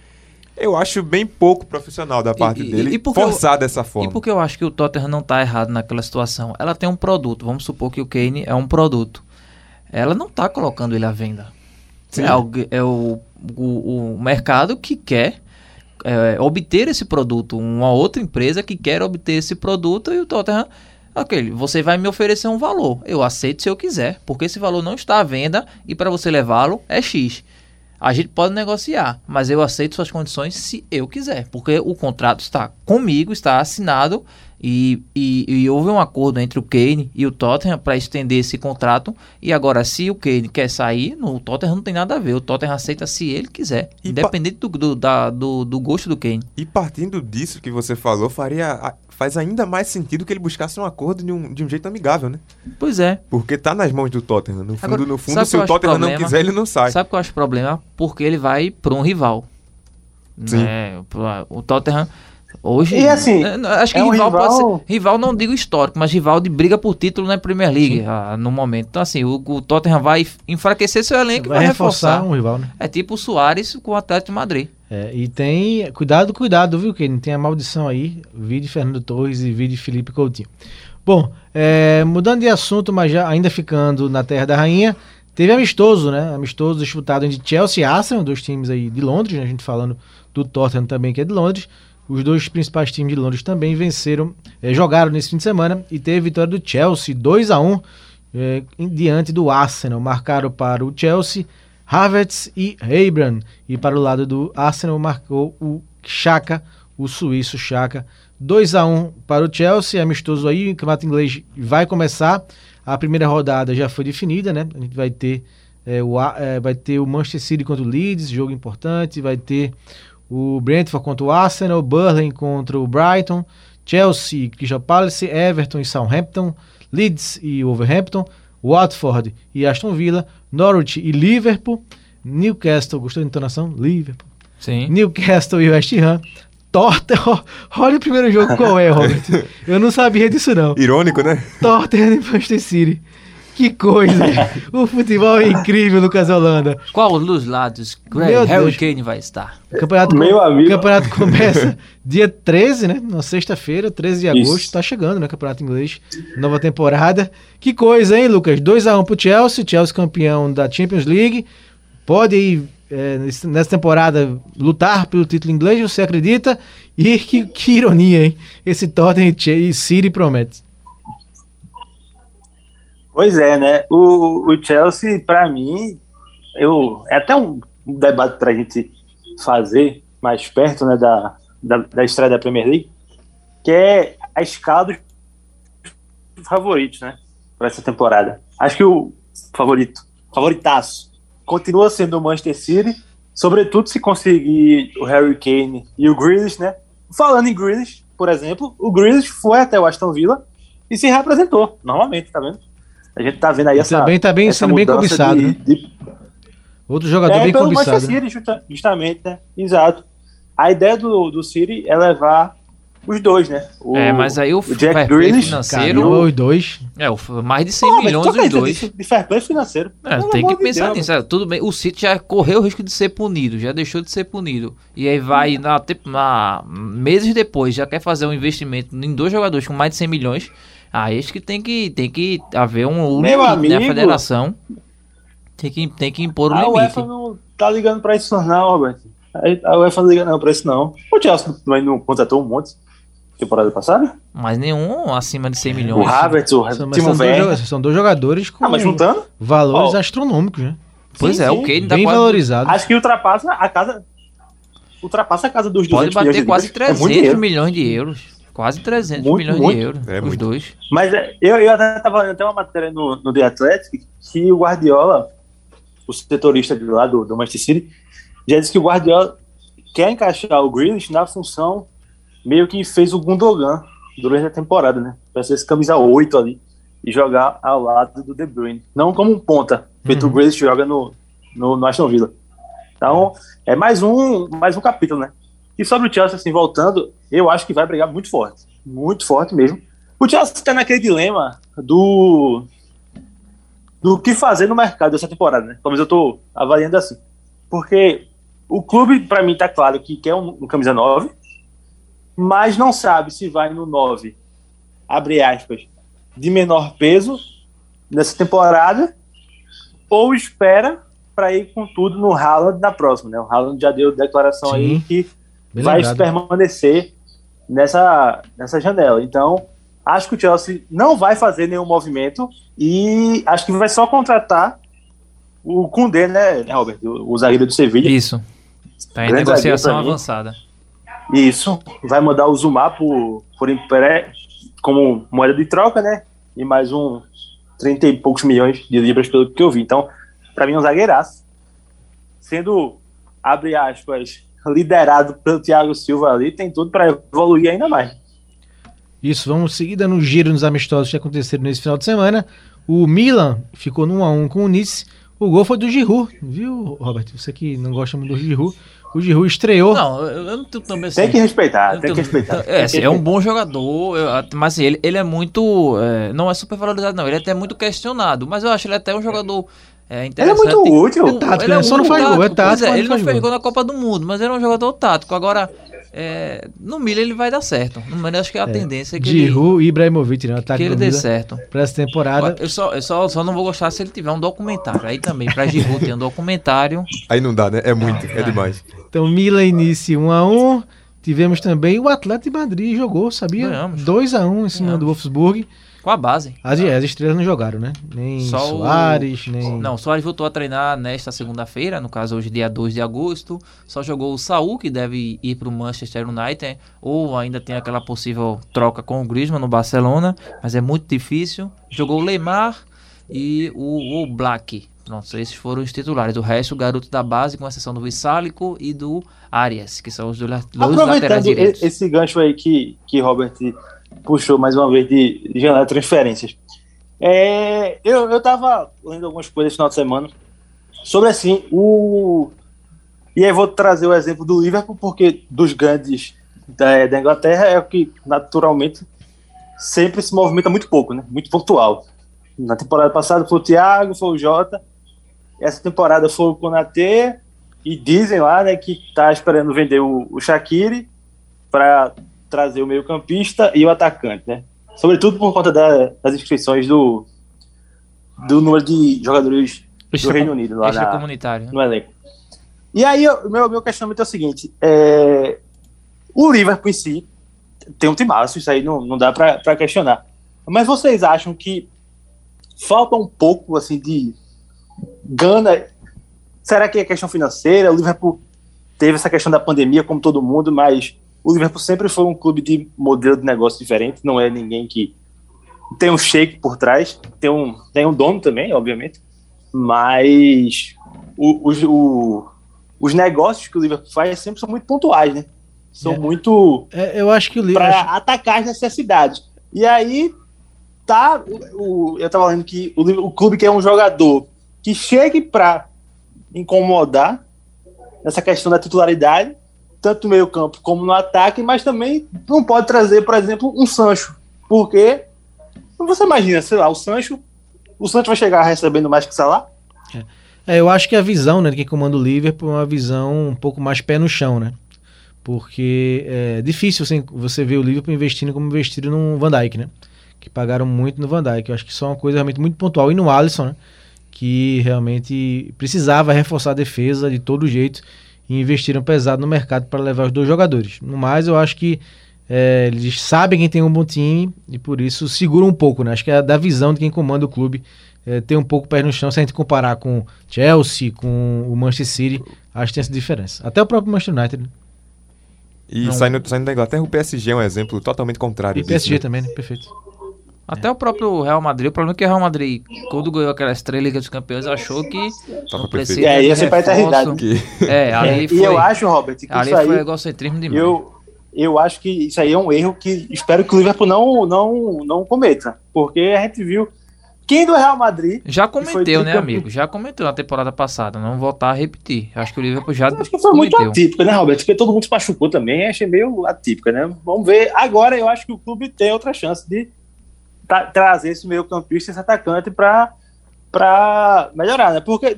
eu acho bem pouco profissional da parte e- dele e eu- forçar dessa forma. E porque eu acho que o Tottenham não tá errado naquela situação. Ela tem um produto, vamos supor que o Kane é um produto. Ela não tá colocando ele à venda. Sim. É, algu- é o, o, o mercado que quer é, obter esse produto. Uma outra empresa que quer obter esse produto e o Tottenham Ok, você vai me oferecer um valor. Eu aceito se eu quiser, porque esse valor não está à venda e para você levá-lo é X. A gente pode negociar, mas eu aceito suas condições se eu quiser, porque o contrato está comigo, está assinado e, e, e houve um acordo entre o Kane e o Tottenham para estender esse contrato. E agora, se o Kane quer sair, no, o Tottenham não tem nada a ver. O Tottenham aceita se ele quiser, E independente do, do, da- do, do gosto do Kane. E partindo disso que você falou, faria, faz ainda mais sentido que ele buscasse um acordo de um, de um jeito amigável, né? Pois é. Porque tá nas mãos do Tottenham. No fundo, Agora, no fundo, se o Tottenham não problema? quiser, ele não sai. Sabe qual eu acho o problema? Porque ele vai para um rival. Sim. Né? O Tottenham hoje. E assim, é, acho que é um rival, pode rival- ser. Rival não digo histórico, mas rival de briga por título na Premier League ah, no momento. Então, assim, o, o Tottenham vai enfraquecer seu elenco e Vai vai reforçar reforçar. um rival, né? É tipo o Soares com o Atlético de Madrid. É, e tem. Cuidado, cuidado, viu, Kane? Tem a maldição aí. Vide Fernando Torres e vide Felipe Coutinho. Bom, é, mudando de assunto, mas já ainda ficando na Terra da Rainha, teve amistoso, né? Amistoso disputado entre Chelsea e Arsenal, dois times aí de Londres, né? A gente falando do Tottenham também, que é de Londres. Os dois principais times de Londres também venceram, é, jogaram nesse fim de semana e teve vitória do Chelsea, 2 a 1 é, diante do Arsenal. Marcaram para o Chelsea Havertz e Abraham. E para o lado do Arsenal marcou o Chaka, o suíço Chaka. 2 a 1 para o Chelsea, amistoso aí, o campeonato inglês vai começar. A primeira rodada já foi definida, né? A gente vai ter, é, o, é, vai ter o Manchester City contra o Leeds, jogo importante. Vai ter o Brentford contra o Arsenal, Burnley contra o Brighton, Chelsea, Crystal Palace, Everton e Southampton, Leeds e Wolverhampton, Watford e Aston Villa, Norwich e Liverpool, Newcastle, gostou da entonação? Liverpool. Sim. Newcastle e West Ham, Tottenham, (laughs) olha o primeiro jogo qual é, Robert. (laughs) Eu não sabia disso não. Irônico, né? Tottenham e Manchester City. Que coisa! (laughs) o futebol é incrível, Lucas Holanda. Qual dos lados Greg Harry. Kane vai estar? O campeonato, Meu o amigo. campeonato começa (laughs) dia 13, né? Na sexta-feira, 13 de Isso. agosto. Tá chegando, né? Campeonato inglês. Nova temporada. Que coisa, hein, Lucas? 2x1 pro Chelsea. Chelsea campeão da Champions League. Pode aí, é, nessa temporada, lutar pelo título inglês, você acredita? E (laughs) que, que ironia, hein? Esse Tottenham e e City promete. Pois é, né? O, o Chelsea, pra mim, eu, é até um debate pra gente fazer mais perto né, da, da, da estreia da Premier League, que é a escala dos favoritos, né? Pra essa temporada. Acho que o favorito, favoritaço, continua sendo o Manchester City, sobretudo se conseguir o Harry Kane e o Grealish, né? Falando em Grealish, por exemplo, o Grealish foi até o Aston Villa e se representou, normalmente, tá vendo? A gente tá vendo aí essa. também tá bem, sendo bem cobiçado, de- né? de Outro jogador é bem pelo cobiçado. Manchester né? City, justa- justamente, né? Exato. A ideia do, do City é levar os dois, né? O, é, mas aí o, o Jack fair play Grealish, financeiro. Caramba, os dois. É, o, mais de 100 Pô, milhões os acredita dois. De, de fair play financeiro. É, tem que de pensar Deus, nisso. é, tudo bem, o City já correu o risco de ser punido, já deixou de ser punido. E aí vai na, te- na- meses depois, já quer fazer um investimento em dois jogadores com mais de 100 milhões. Aí acho que tem que tem que haver um limite, né? A amigo. federação tem que tem que impor o A limite. UEFA não tá ligando pra isso não, Robert. A- A UEFA não liga não pra isso não. O Chelsea também não contratou um monte temporada passada? Mas nenhum acima de 100 O milhões. Havertz, o São, mas Timo são, dois, são dois jogadores com Ah, mas juntando, valores Ó. astronômicos, né? Pois Sim, é, sim. o Kane dá Bem quase, valorizado. acho que ultrapassa a casa ultrapassa a casa dos 200 pode bater quase libras. É muito 300 dinheiro. milhões de euros. Quase 300 Muito, milhões muito. de euros, É os muito. dois. Mas é, eu, eu até estava lendo até uma matéria no, no The Athletic que o Guardiola, o setorista de lá do, do Manchester City, já disse que o Guardiola quer encaixar o Grealish na função meio que fez o Gundogan durante a temporada, né? Para ser esse camisa 8 ali e jogar ao lado do De Bruyne. Não como um ponta, feito o Grealish joga no, no, no Aston Villa. Então, é mais um, mais um capítulo, né? E sobre o Chelsea, assim, voltando, eu acho que vai brigar muito forte. Muito forte mesmo. O Chelsea está naquele dilema do do que fazer no mercado dessa temporada, né? Pelo menos eu tô avaliando assim. Porque o clube, para mim, tá claro que quer um, um camisa 9, mas não sabe se vai no 9, abre aspas, de menor peso nessa temporada, ou espera para ir com tudo no Haaland na próxima, né? O Haaland já deu declaração Sim. aí que Bem vai permanecer nessa, nessa janela. Então, Acho que o Chelsea não vai fazer nenhum movimento e acho que vai só contratar o Koundé, né, Robert? O, o zagueiro do Sevilha. Isso. Tá em Grande negociação avançada. Isso. Vai mandar o Zuma por, por empre- como moeda de troca, né? E mais um 30 e poucos milhões de libras, pelo que eu vi. Então, pra mim, é um zagueiraço. Sendo, abre aspas, liderado pelo Thiago Silva ali, tem tudo pra evoluir ainda mais. Isso, vamos seguir dando um giro nos amistosos que aconteceram nesse final de semana. O Milan ficou no 1x1 com o Nice. O gol foi do Giroud, viu, Robert? Você que não gosta muito do Giroud. O Giroud estreou. Não, eu, eu não tenho também assim. Tem que respeitar, tem que respeitar. É, assim, é um bom jogador, eu- mas assim, ele, ele é muito. é, não é super valorizado, não. Ele é até muito questionado, mas eu acho ele até um jogador é, Ele é muito útil. É tático, Ele né? Só não faz gol, é tático, é, ele não fez gol. na Copa do Mundo, mas ele é um jogador tático. Agora, é, no Milan ele vai dar certo. No Milan eu acho que a tendência é que ele, e Ibrahimovic, né? o ataque que ele dê certo. pra essa temporada. Eu, só, eu só, só não vou gostar se ele tiver um documentário. Aí também, pra Giroud ter um documentário. (laughs) Aí não dá, né? É muito, é demais. Então, Milan inicia 1x1. Tivemos também o Atlético de Madrid jogou, sabia? Ganhamos. 2x1 em cima Ganhamos. do Wolfsburg. Com a base. As, é, as estrelas não jogaram, né? Nem Só o- Soares, nem. Não, o Soares voltou a treinar nesta segunda-feira, no caso hoje dia 2 de agosto. Só jogou o Saul, que deve ir para o Manchester United, ou ainda tem aquela possível troca com o Griezmann no Barcelona, mas é muito difícil. Jogou o Lemar e o, o Black. Pronto, esses foram os titulares. O resto, o garoto da base, com exceção do Vissálico e do Arias, que são os dois, dois laterais direitos. esse gancho aí que, que Robert puxou mais uma vez de de janela de transferências. É, eu, eu tava lendo algumas coisas no final de semana sobre assim, o. E aí vou trazer o exemplo do Liverpool, porque dos grandes da, da Inglaterra é o que naturalmente sempre se movimenta muito pouco, né? Muito pontual. Na temporada passada foi o Thiago, foi o Jota. Essa temporada foi o Konaté. E dizem lá, né, que tá esperando vender o, o Shaqiri para trazer o meio-campista e o atacante, né? Sobretudo por conta da- das inscrições do, do número de jogadores do Extra- Reino Unido lá na, Extracomunitário. né? no elenco. E aí, o meu, meu questionamento é o seguinte: é, o Liverpool em si tem um timaço, isso aí não, não dá para questionar. Mas vocês acham que falta um pouco assim de gana? Será que é questão financeira? O Liverpool teve essa questão da pandemia, como todo mundo, mas o Liverpool sempre foi um clube de modelo de negócio diferente, não é ninguém que tem um shake por trás, tem um, tem um dono também, obviamente, mas o- os, o- os negócios que o Liverpool faz sempre são muito pontuais, né? São É. muito É, eu acho que o para Liverpool. atacar as necessidades. E aí tá o, o- eu tava lendo que o, o clube quer um jogador que chegue para incomodar nessa questão da titularidade, tanto no meio-campo como no ataque, mas também não pode trazer, por exemplo, um Sancho, porque você imagina, sei lá, o Sancho, o Sancho vai chegar recebendo mais que Salah? É, eu acho que a visão né, de quem comanda o Liverpool é uma visão um pouco mais pé no chão, né? Porque é difícil você, você ver o Liverpool investindo como investiram no Van Dijk, né? Que pagaram muito no Van Dijk. Eu acho que isso é uma coisa realmente muito pontual. E no Alisson, né? Que realmente precisava reforçar a defesa de todo jeito e investiram pesado no mercado para levar os dois jogadores. No mais, eu acho que é, eles sabem quem tem um bom time e por isso seguram um pouco, né? Acho que é da visão de quem comanda o clube é, ter um pouco pé no chão se a gente comparar com Chelsea, com o Manchester City, acho que tem essa diferença. Até o próprio Manchester United né? E Não. saindo, saindo da Inglaterra, o PSG é um exemplo totalmente contrário e disso. PSG né? também, né? Perfeito. Até o próprio Real Madrid, o problema é que o Real Madrid, quando ganhou aquelas três Ligas dos Campeões, achou que Tava precisa É, ia ser eternidade. Que- É, (laughs) ali e foi, eu acho, Robert, que ali isso aí foi egocentrismo demais. eu, eu acho que isso aí é um erro que espero que o Liverpool não, não, não cometa. Porque a gente viu quem do Real Madrid. Já cometeu, né, amigo? Já cometeu na temporada passada. Não voltar a repetir. Acho que o Liverpool já Acho que foi muito cometeu. atípica, né, Robert? Porque todo mundo se machucou também, achei meio atípica, né? Vamos ver. Agora eu acho que o clube tem outra chance de tra- trazer esse meio campista, esse atacante para melhorar, né? Porque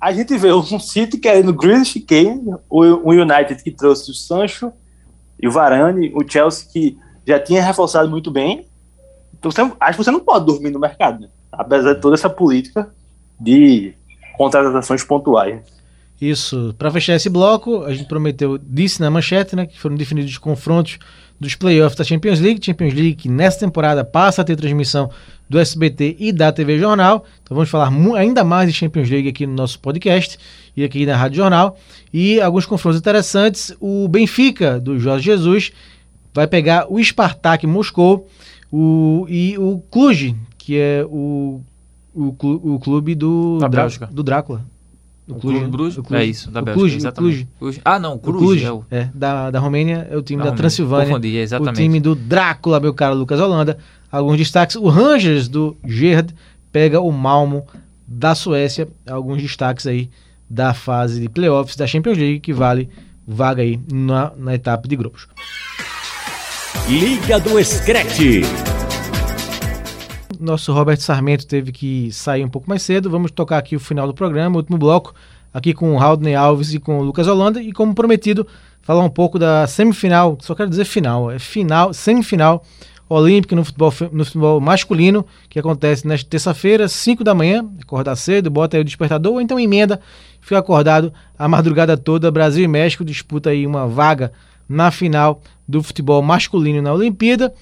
a gente vê um City querendo Grealish Kane, o, o United que trouxe o Sancho e o Varane, o Chelsea que já tinha reforçado muito bem. Então você, acho que você não pode dormir no mercado, né? apesar de toda essa política de contratações pontuais. Isso, para fechar esse bloco, a gente prometeu, disse na manchete, né, que foram definidos os confrontos dos playoffs da Champions League. Champions League que nessa temporada passa a ter transmissão do SBT e da TV Jornal. Então vamos falar ainda mais de Champions League aqui no nosso podcast e aqui na Rádio Jornal. E alguns confrontos interessantes. O Benfica, do Jorge Jesus, vai pegar o Spartak Moscou o, e o Cluj, que é o, o, o clube do, Da do Drácula. O Cluj, Clube Bruges? o Cluj. É isso, da O Bélgica, Cluj, o exatamente. Cluj. Ah, não, O Cruz. Cluj, é o... é, da, da Romênia, é o time Da da. Transilvânia. Confundi, exatamente. O time do Drácula, meu caro Lucas Holanda. Alguns destaques. O Rangers do Gerd pega o Malmo da Suécia. Alguns destaques aí da fase de playoffs da Champions League, que vale vaga aí na, na etapa de grupos. Liga do Screte. Nosso Robert Sarmento teve que sair um pouco mais cedo. Vamos tocar aqui o final do programa, o último bloco, aqui com o Haldney Alves e com o Lucas Holanda. E como prometido, falar um pouco da semifinal, só quero dizer final, é final, semifinal olímpica no futebol, no futebol masculino, que acontece nesta terça-feira, 5 da manhã. Acordar cedo, bota aí o despertador, ou então emenda, fica acordado a madrugada toda. Brasil e México disputa aí uma vaga na final do futebol masculino na Olimpíada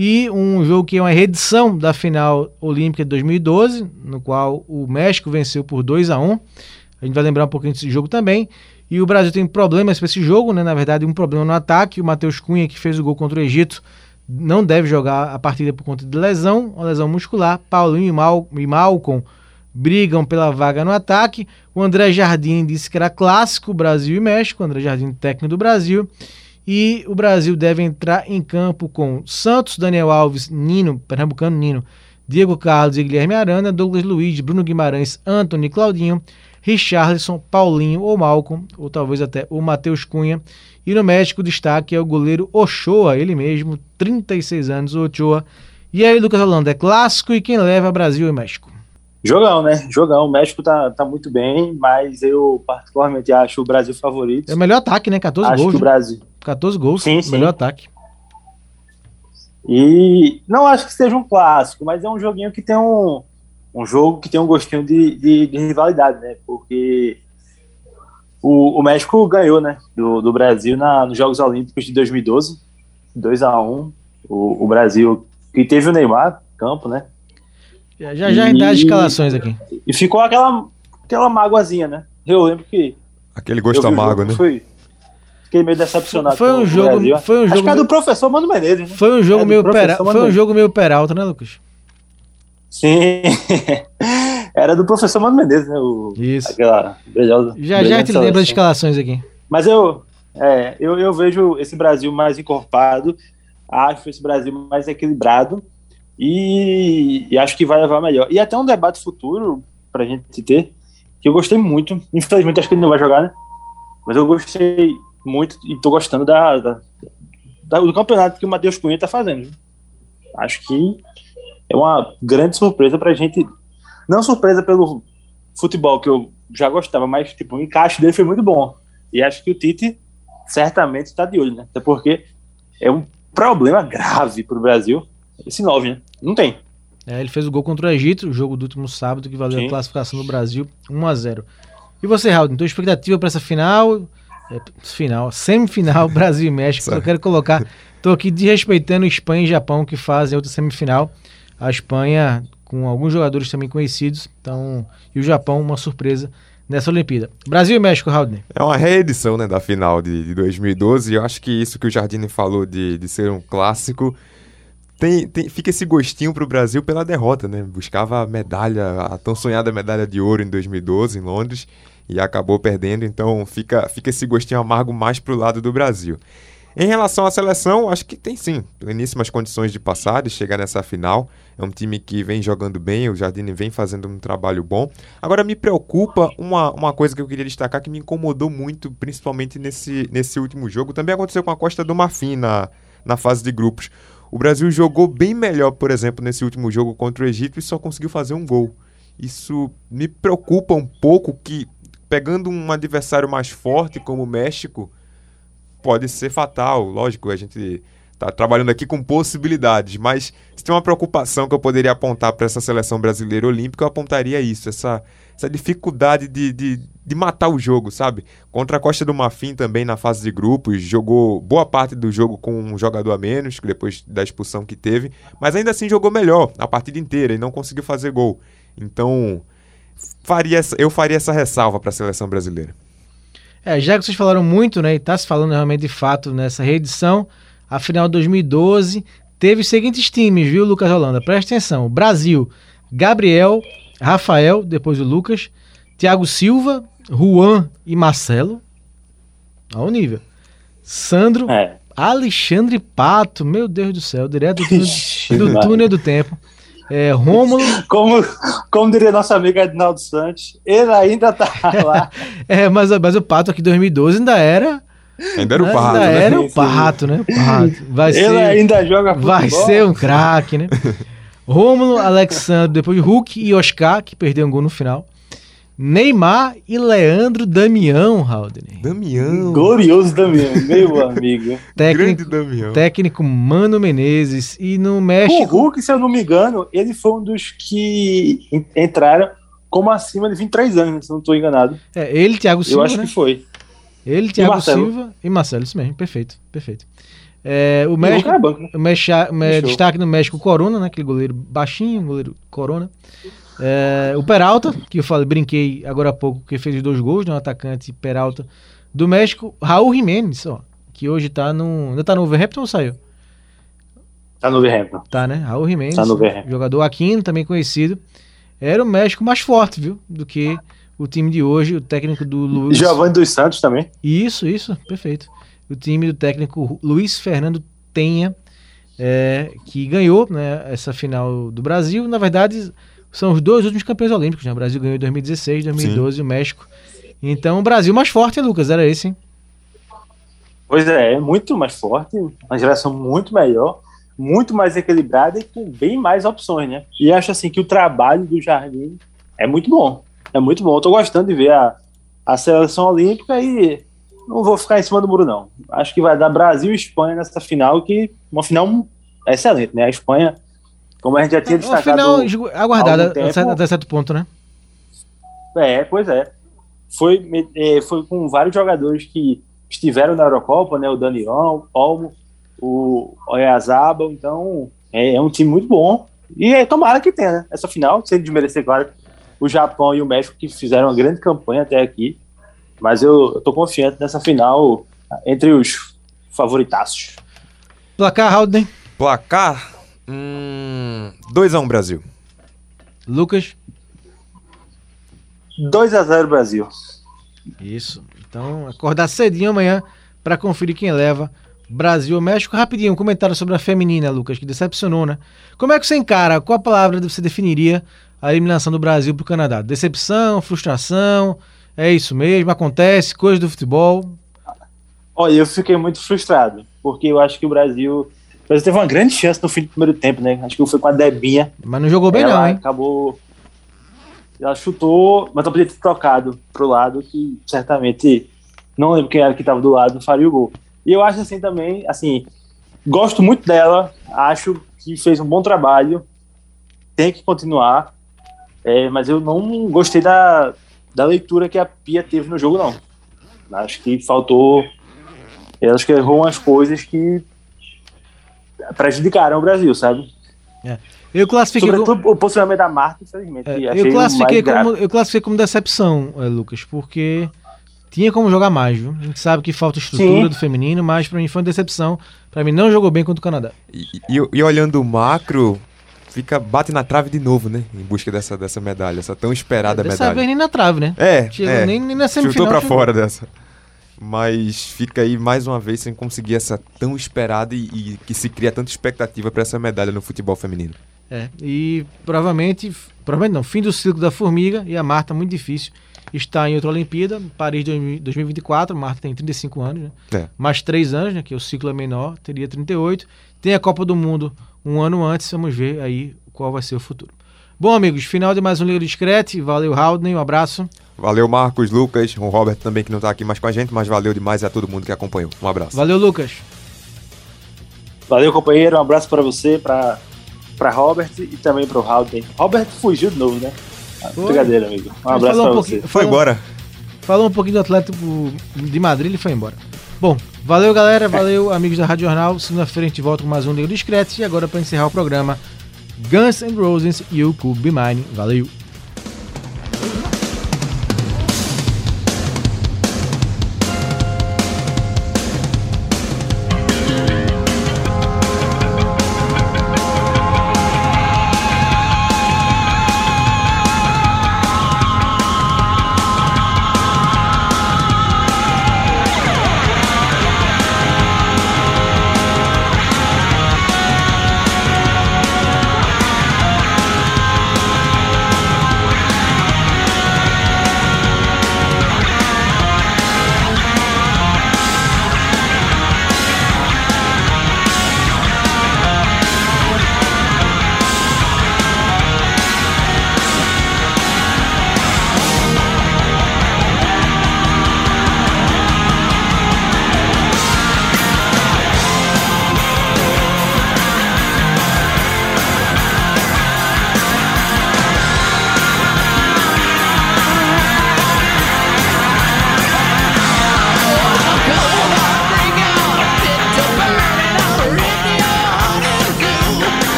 e um jogo que é uma reedição da final olímpica de 2012, no qual o México venceu por 2 a 1. A gente vai lembrar um pouquinho desse jogo também. E o Brasil tem problemas para esse jogo, né? Na verdade, um problema no ataque. O Matheus Cunha, que fez o gol contra o Egito, não deve jogar a partida por conta de lesão, uma lesão muscular. Paulinho e, Mal e Malcom brigam pela vaga no ataque. O André Jardim disse que era clássico Brasil e México. O André Jardim, técnico do Brasil. E o Brasil deve entrar em campo com Santos, Daniel Alves, Nino, Pernambucano Nino, Diego Carlos e Guilherme Arana, Douglas Luiz, Bruno Guimarães, Anthony Claudinho, Richarlison, Paulinho ou Malcom, ou talvez até o Matheus Cunha. E no México, o destaque é o goleiro Ochoa, ele mesmo, 36 anos, o Ochoa. E aí, Lucas Holanda, é clássico e quem leva Brasil e México? Jogão, né? Jogão. O México tá, tá muito bem, mas eu particularmente acho o Brasil favorito. É o melhor ataque, né? 14 acho gols. que o né? Brasil. 14 gols, Sim, sim. melhor ataque. E não acho que seja um clássico, mas é um joguinho que tem um, um jogo que tem um gostinho de, de, de rivalidade, né? Porque o, o México ganhou, né? Do, do Brasil na, nos Jogos Olímpicos de 2012, 2 a 1 o, o Brasil, que teve o Neymar campo, né? Já já, dá as E- escalações aqui. E ficou aquela, aquela mágoazinha, né? Eu lembro que. Aquele gosto amargo, né? Fui, fiquei meio decepcionado. Foi um jogo- Brasil. foi um Acho jogo que é meio- do professor Mano Menezes, né? Foi um jogo É, meio professor pera... Mano foi um jogo meio peralta, né, Lucas? Sim. (laughs) Era do professor Mano Menezes, né? O, Isso. Aquela brilhosa. Já já brilhante lembra das seleção. escalações aqui. Mas eu, é, eu, eu vejo esse Brasil mais encorpado, acho esse Brasil mais equilibrado e, e acho que vai levar melhor. E até um debate futuro pra gente ter, que eu gostei muito. Infelizmente, acho que ele não vai jogar, né? Mas eu gostei muito e tô gostando da, da- da- do campeonato que o Matheus Cunha tá fazendo. Acho que é uma grande surpresa pra gente. Não surpresa pelo futebol que eu já gostava, mas tipo, o encaixe dele foi muito bom. E acho que o Tite certamente está de olho, né? Até porque é um problema grave para o Brasil esse 9, né? Não tem. É, ele fez o gol contra o Egito, o jogo do último sábado, que valeu a Sim. classificação do Brasil 1 a 0 E você, Raul, tua expectativa para essa final? É, final, semifinal, (laughs) Brasil e México. Eu quero colocar. Tô aqui desrespeitando Espanha e Japão, que fazem outra semifinal. A Espanha, com alguns jogadores também conhecidos. Então, e o Japão, uma surpresa nessa Olimpíada. Brasil e México, Raul. É uma reedição né, da final de, de 2012 e eu acho que isso que o Jardine falou de, de ser um clássico tem, tem- fica esse gostinho pro Brasil pela derrota, né? Buscava a medalha, a tão sonhada medalha de ouro em 2012 em Londres e acabou perdendo, então fica, fica esse gostinho amargo mais pro lado do Brasil. Em relação à seleção, acho que tem sim pleníssimas condições de passar, de chegar nessa final. É um time que vem jogando bem, o Jardine vem fazendo um trabalho bom. Agora me preocupa uma, uma coisa que eu queria destacar que me incomodou muito, principalmente nesse, nesse último jogo. Também aconteceu com a Costa do Marfim na, na fase de grupos. O Brasil jogou bem melhor, por exemplo, nesse último jogo contra o Egito e só conseguiu fazer um gol. Isso me preocupa um pouco que, pegando um adversário mais forte como o México, pode ser fatal. Lógico, a gente está trabalhando aqui com possibilidades, mas se tem uma preocupação que eu poderia apontar para essa seleção brasileira olímpica, eu apontaria isso, essa, essa dificuldade de, de, de matar o jogo, sabe? Contra a Costa do Marfim também na fase de grupos, jogou boa parte do jogo com um jogador a menos, depois da expulsão que teve, mas ainda assim jogou melhor a partida inteira e não conseguiu fazer gol. Então, faria essa, eu faria essa ressalva para a seleção brasileira. É, já que vocês falaram muito, né, e tá se falando realmente de fato nessa reedição, a final de 2012 teve os seguintes times, viu, Lucas Holanda? Presta atenção: Brasil, Gabriel, Rafael, depois o Lucas, Thiago Silva, Juan e Marcelo. Ao nível. Sandro, É. Alexandre Pato, meu Deus do céu, direto do (laughs) túnel, do, túnel do tempo. É, Rômulo, (laughs) Como, como diria nosso amigo Edinaldo Santos, ele ainda tá lá. (laughs) é, mas, mas o Pato aqui em 2012 ainda era. Ainda era o ainda Parrato, né? era o. Pato, né? O Pato. Vai ele ser, ainda joga futebol. vai ser um craque, né? (laughs) Rômulo, Alexandre, depois Hulk e Oscar, que perdeu um gol no final. Neymar e Leandro Damião, Haldner. Damião. Glorioso Damião, meu amigo. (laughs) Técnico, Grande Damião. técnico Mano Menezes. E no O México. Hulk, se eu não me engano, ele foi um dos que en- entraram como acima de 23 anos, se eu não estou enganado. É, ele, Thiago Eu Silva, acho né? que foi. Ele, Thiago Marcelo. Silva e Marcelo, isso mesmo, perfeito, perfeito. É, o E o México, Hulk era banco, né? o Mexa- me- Show. destaque no México, Corona, né? Aquele goleiro baixinho, goleiro Corona. É, o Peralta, que eu falei, brinquei agora há pouco, que fez os dois gols, né? O atacante Peralta do México. Raul Jimenez, ó, que hoje tá no. Ainda tá no Overhampton ou saiu? Tá no Verhampton. Tá, né? Raul Jimenez, Tá no Overhampton. jogador aquino, também conhecido. Era o México mais forte, viu? Do que o time de hoje, o técnico do Luiz. Giovanni dos Santos também. Isso, isso, perfeito. O time do técnico Luiz Fernando Tenha, é, que ganhou né, essa final do Brasil. Na verdade, são os dois últimos campeões olímpicos. Né? O Brasil ganhou em 2016, 2012 e o México. Então, o Brasil mais forte, hein, Lucas? Era esse, hein? Pois é, é muito mais forte, uma geração muito melhor, muito mais equilibrada e com bem mais opções, né? E acho assim que o trabalho do Jardim é muito bom. É muito bom. Eu tô gostando de ver a, a seleção olímpica e não vou ficar em cima do muro, não. Acho que vai dar Brasil e Espanha nessa final, que uma final excelente, né? A Espanha, como a gente já tinha Uma destacado. final ju- aguardada algum tempo. até, certo ponto, né? É, pois é. Foi, é, foi com vários jogadores que estiveram na Eurocopa, né? O Daniel, o Olmo, o Oyazabal, então é, é um time muito bom. E é, tomara que tenha, né? Essa final, sem desmerecer, claro, o Japão e o México que fizeram uma grande campanha até aqui. Mas eu, eu tô confiante nessa final entre os favoritaços. Placar, Haldner. Placar. Hum, 2x1 Brasil. Lucas. 2 a 0 Brasil. Isso. Então, acordar cedinho amanhã para conferir quem leva Brasil ou México. Rapidinho, um comentário sobre a feminina, Lucas, que decepcionou, né? Como é que você encara? Qual a palavra você definiria a eliminação do Brasil para o Canadá? Decepção, frustração? É isso mesmo? Acontece? Coisa do futebol? Olha, eu fiquei muito frustrado, porque eu acho que o Brasil. Brasil teve uma grande chance no fim do primeiro tempo, né? Acho que foi com a Debinha. Mas não jogou bem, ela não, hein? acabou. Ela chutou, mas não podia ter trocado pro lado, que certamente não lembro quem era que estava do lado, faria o gol. E eu acho assim também, assim, gosto muito dela, acho que fez um bom trabalho, tem que continuar, é, mas eu não gostei da, da leitura que a Pia teve no jogo, não. Acho que faltou. Acho que errou umas coisas que prejudicaram o Brasil, sabe? Eu classifiquei, como, o posicionamento da Marta, infelizmente. é, eu, classifiquei como, eu classifiquei como decepção, é, Lucas, porque tinha como jogar mais, viu? A gente sabe que falta estrutura Sim. do feminino, mas para mim foi uma decepção. Para mim não jogou bem contra o Canadá. E, e- e olhando o macro, fica bate na trave de novo, né? Em busca dessa, dessa medalha, essa tão esperada Dessa medalha. vez nem na trave, né? É, Chegou é. nem, nem na semifinal. chutou pra chegou. fora dessa. Mas fica aí mais uma vez sem conseguir essa tão esperada e, e que se cria tanta expectativa pra essa medalha no futebol feminino. É, e provavelmente, provavelmente não, fim do ciclo da formiga e a Marta muito difícil está em outra Olimpíada, Paris 2000 2024, Marta tem 35 anos, né? É. Mais 3 anos, né, que o ciclo é menor, teria 38. Tem a Copa do Mundo um ano antes, vamos ver aí qual vai ser o futuro. Bom, amigos, final de mais um Liga Discrete, valeu Haldner, um abraço. Valeu, Marcos, Lucas, o Robert também que não tá aqui mais com a gente, mas valeu demais a todo mundo que acompanhou. Um abraço. Valeu, Lucas. Valeu, companheiro. Um abraço para você, para para Robert e também para o Haldane. Robert fugiu de novo, né? Foi. Brincadeira, amigo. Um abraço para pouquinho- você. Foi falou- embora. falou um pouquinho do Atlético de Madrid e foi embora. Bom, valeu galera, valeu amigos da Rádio Jornal. Segunda-feira a gente volta com mais um Liga Discreto. E agora para encerrar o programa, Guns N' Roses e o Cube Mine. Valeu!